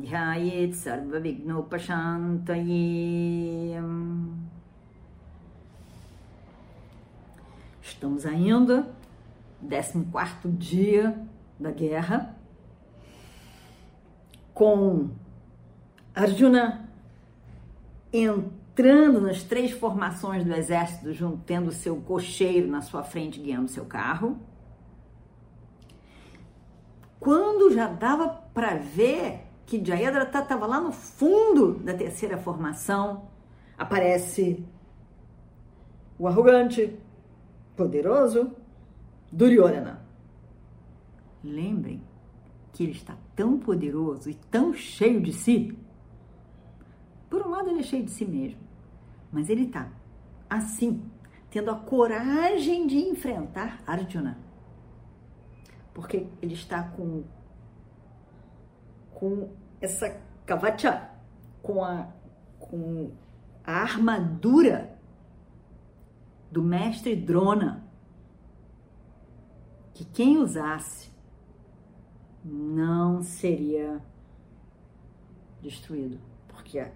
Dhyayet Sarva Vignopashantaye Estamos ainda, 14 dia da guerra, com Arjuna entrando nas três formações do exército, junto, tendo seu cocheiro na sua frente guiando seu carro. Quando já dava para ver que Jayadratha estava lá no fundo da terceira formação, aparece o arrogante, poderoso Duryodhana. Lembrem que ele está tão poderoso e tão cheio de si. Por um lado, ele é cheio de si mesmo, mas ele está assim, tendo a coragem de enfrentar Arjuna. Porque ele está com, com essa kavacha, com a, com a armadura do mestre Drona, que quem usasse não seria destruído, porque a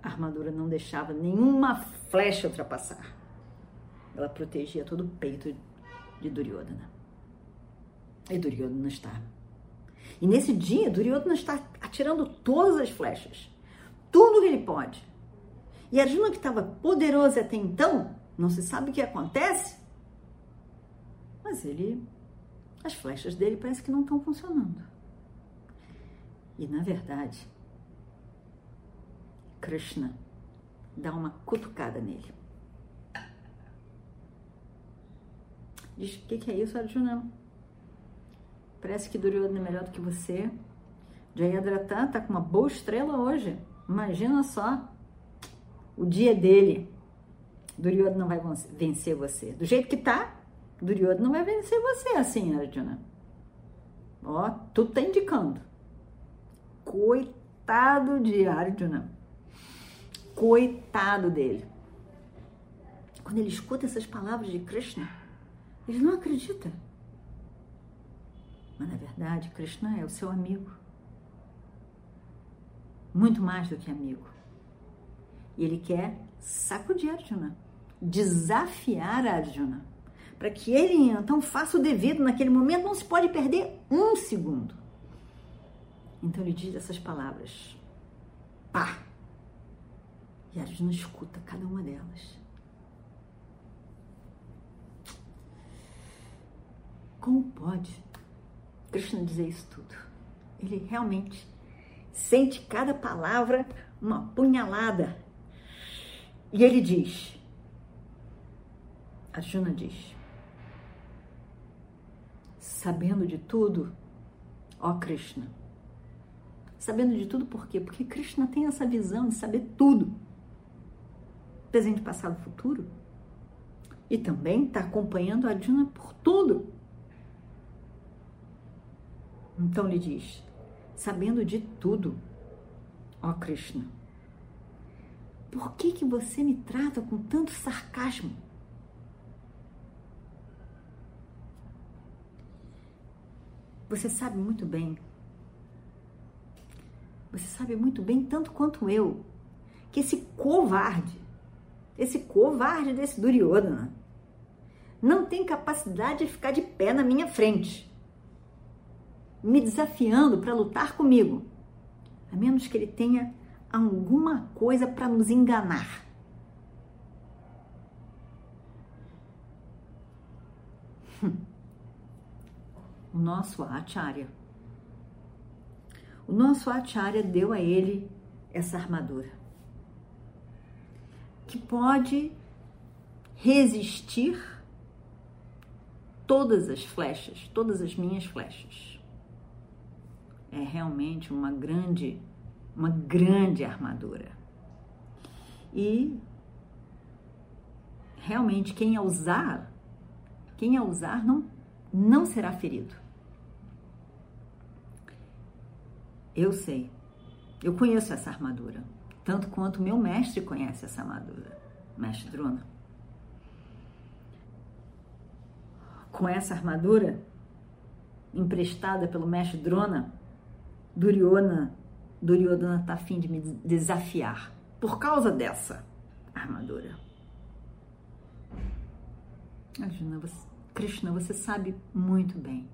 armadura não deixava nenhuma flecha ultrapassar. Ela protegia todo o peito de Duryodhana. E Duryodhana está. E nesse dia, Duryodhana está atirando todas as flechas. Tudo que ele pode. E Arjuna, que estava poderoso até então, não se sabe o que acontece, mas ele as flechas dele parece que não estão funcionando. E na verdade, Krishna dá uma cutucada nele. Diz: O que, que, é isso, Arjuna? Parece que Duryodhana é melhor do que você. Jayadratha tá com uma boa estrela hoje. Imagina só o dia dele. Duryodhana não vai vencer você. Do jeito que tá, Duryodhana não vai vencer você assim, Arjuna. Ó, tudo tá indicando. Coitado de Arjuna. Coitado dele. Quando ele escuta essas palavras de Krishna, ele não acredita. Mas na verdade, Krishna é o seu amigo. Muito mais do que amigo. E ele quer sacudir Arjuna, desafiar Arjuna para que ele então faça o devido naquele momento, não se pode perder um segundo. Então ele diz essas palavras: pá! E Arjuna escuta cada uma delas. Como pode Krishna dizer isso tudo? Ele realmente sente cada palavra uma punhalada. E ele diz: Arjuna diz: sabendo de tudo, ó Krishna. Sabendo de tudo por quê? Porque Krishna tem essa visão de saber tudo. Presente, passado, futuro. E também está acompanhando Arjuna por tudo. Então ele diz: sabendo de tudo, ó Krishna, por que, que você me trata com tanto sarcasmo? Você sabe muito bem. Você sabe muito bem, tanto quanto eu, que esse covarde, esse covarde desse Duryodhana, não tem capacidade de ficar de pé na minha frente, me desafiando para lutar comigo, a menos que ele tenha alguma coisa para nos enganar. o nosso acharya. O nosso acharya deu a ele essa armadura que pode resistir todas as flechas, todas as minhas flechas. É realmente uma grande, uma grande armadura. e realmente quem a usar, quem a usar não, não será ferido. Eu sei, eu conheço essa armadura, tanto quanto meu mestre conhece essa armadura, mestre Drona. Com essa armadura emprestada pelo mestre Drona, Duryodhana, Duryodhana está a fim de me desafiar por causa dessa armadura. Arjuna, você, Krishna, você sabe muito bem.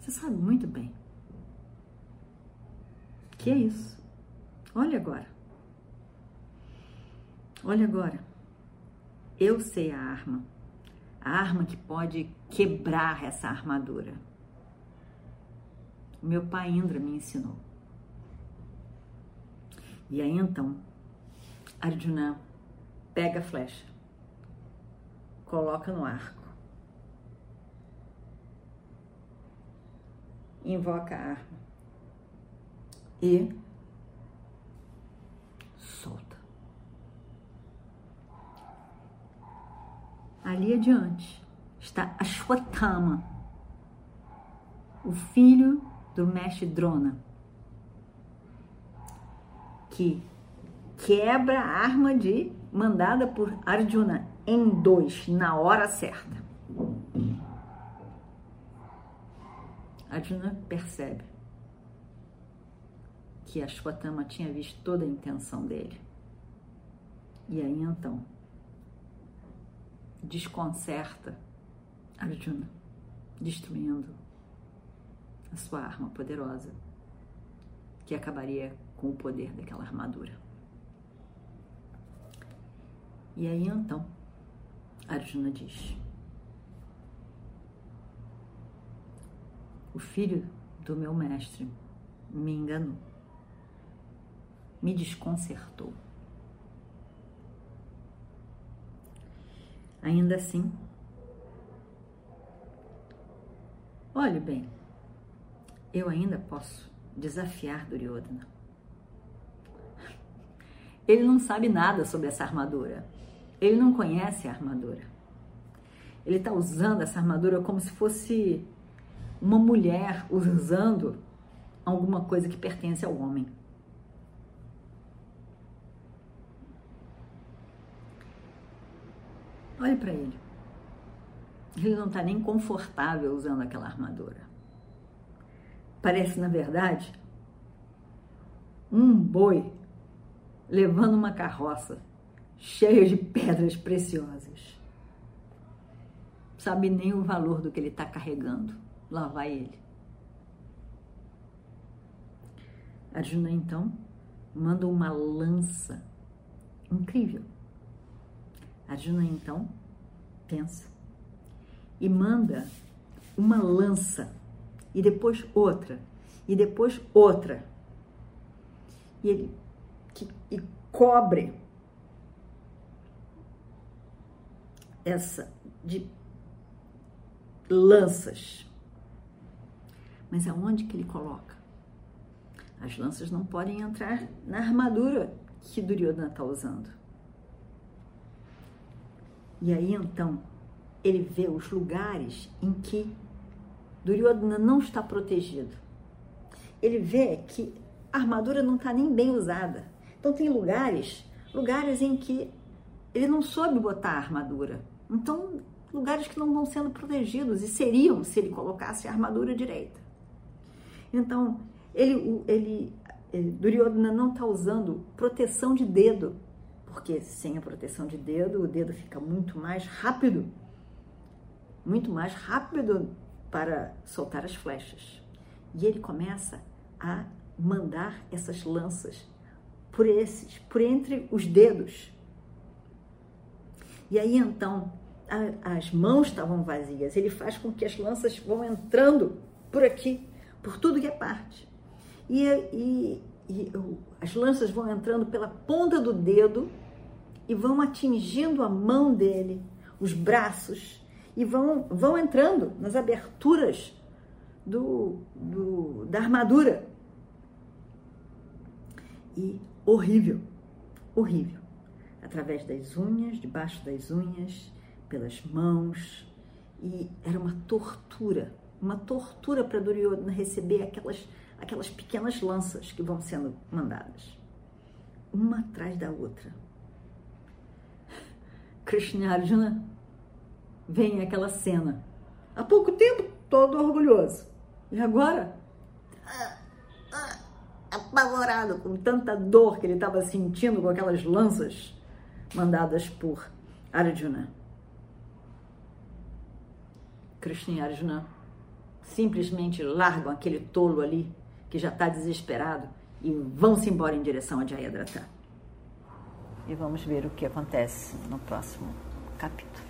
Você sabe muito bem. Que é isso? Olha agora. Olha agora. Eu sei a arma. A arma que pode quebrar essa armadura. Meu pai Indra me ensinou. E aí então, Arjuna pega a flecha coloca no arco. Invoca a arma. E solta. Ali adiante está Ashwatthama, o filho do mestre Drona, que quebra a arma de mandada por Arjuna em dois, na hora certa. Arjuna percebe que Ashwatthama tinha visto toda a intenção dele. E aí então desconcerta Arjuna, destruindo a sua arma poderosa, que acabaria com o poder daquela armadura. E aí então Arjuna diz. O filho do meu mestre me enganou, me desconcertou. Ainda assim, olhe bem, eu ainda posso desafiar Duryodhana. Ele não sabe nada sobre essa armadura. Ele não conhece a armadura. Ele está usando essa armadura como se fosse uma mulher usando alguma coisa que pertence ao homem. Olhe para ele. Ele não está nem confortável usando aquela armadura. Parece, na verdade, um boi levando uma carroça cheio de pedras preciosas. Sabe nem o valor do que ele está carregando. Lá vai ele. Arjuna então manda uma lança incrível. Arjuna então pensa e manda uma lança e depois outra e depois outra e ele que, e cobre essa de lanças. Mas aonde que ele coloca? As lanças não podem entrar na armadura que Duryodhana está usando. E aí então ele vê os lugares em que Duryodhana não está protegido. Ele vê que a armadura não está nem bem usada. Então tem lugares, lugares em que ele não soube botar a armadura. Então, lugares que não estão sendo protegidos e seriam se ele colocasse a armadura direita. Então, ele, ele eh, Duryodhana não está usando proteção de dedo, porque sem a proteção de dedo, o dedo fica muito mais rápido, muito mais rápido para soltar as flechas. E ele começa a mandar essas lanças por esses, por entre os dedos. E aí então a, as mãos estavam vazias. Ele faz com que as lanças vão entrando por aqui, por tudo que é parte. E, e, e as lanças vão entrando pela ponta do dedo e vão atingindo a mão dele, os braços, e vão, vão entrando nas aberturas do, do, da armadura. E horrível, horrível. Através das unhas, debaixo das unhas, pelas mãos. E era uma tortura, uma tortura para Duryodhana receber aquelas, aquelas pequenas lanças que vão sendo mandadas, uma atrás da outra. Krishna Arjuna vem aquela cena. Há pouco tempo, todo orgulhoso. E agora, apavorado com tanta dor que ele estava sentindo com aquelas lanças mandadas por Arjuna. Krishna e Arjuna simplesmente largam aquele tolo ali que já está desesperado e vão-se embora em direção a Jayadratha. E vamos ver o que acontece no próximo capítulo.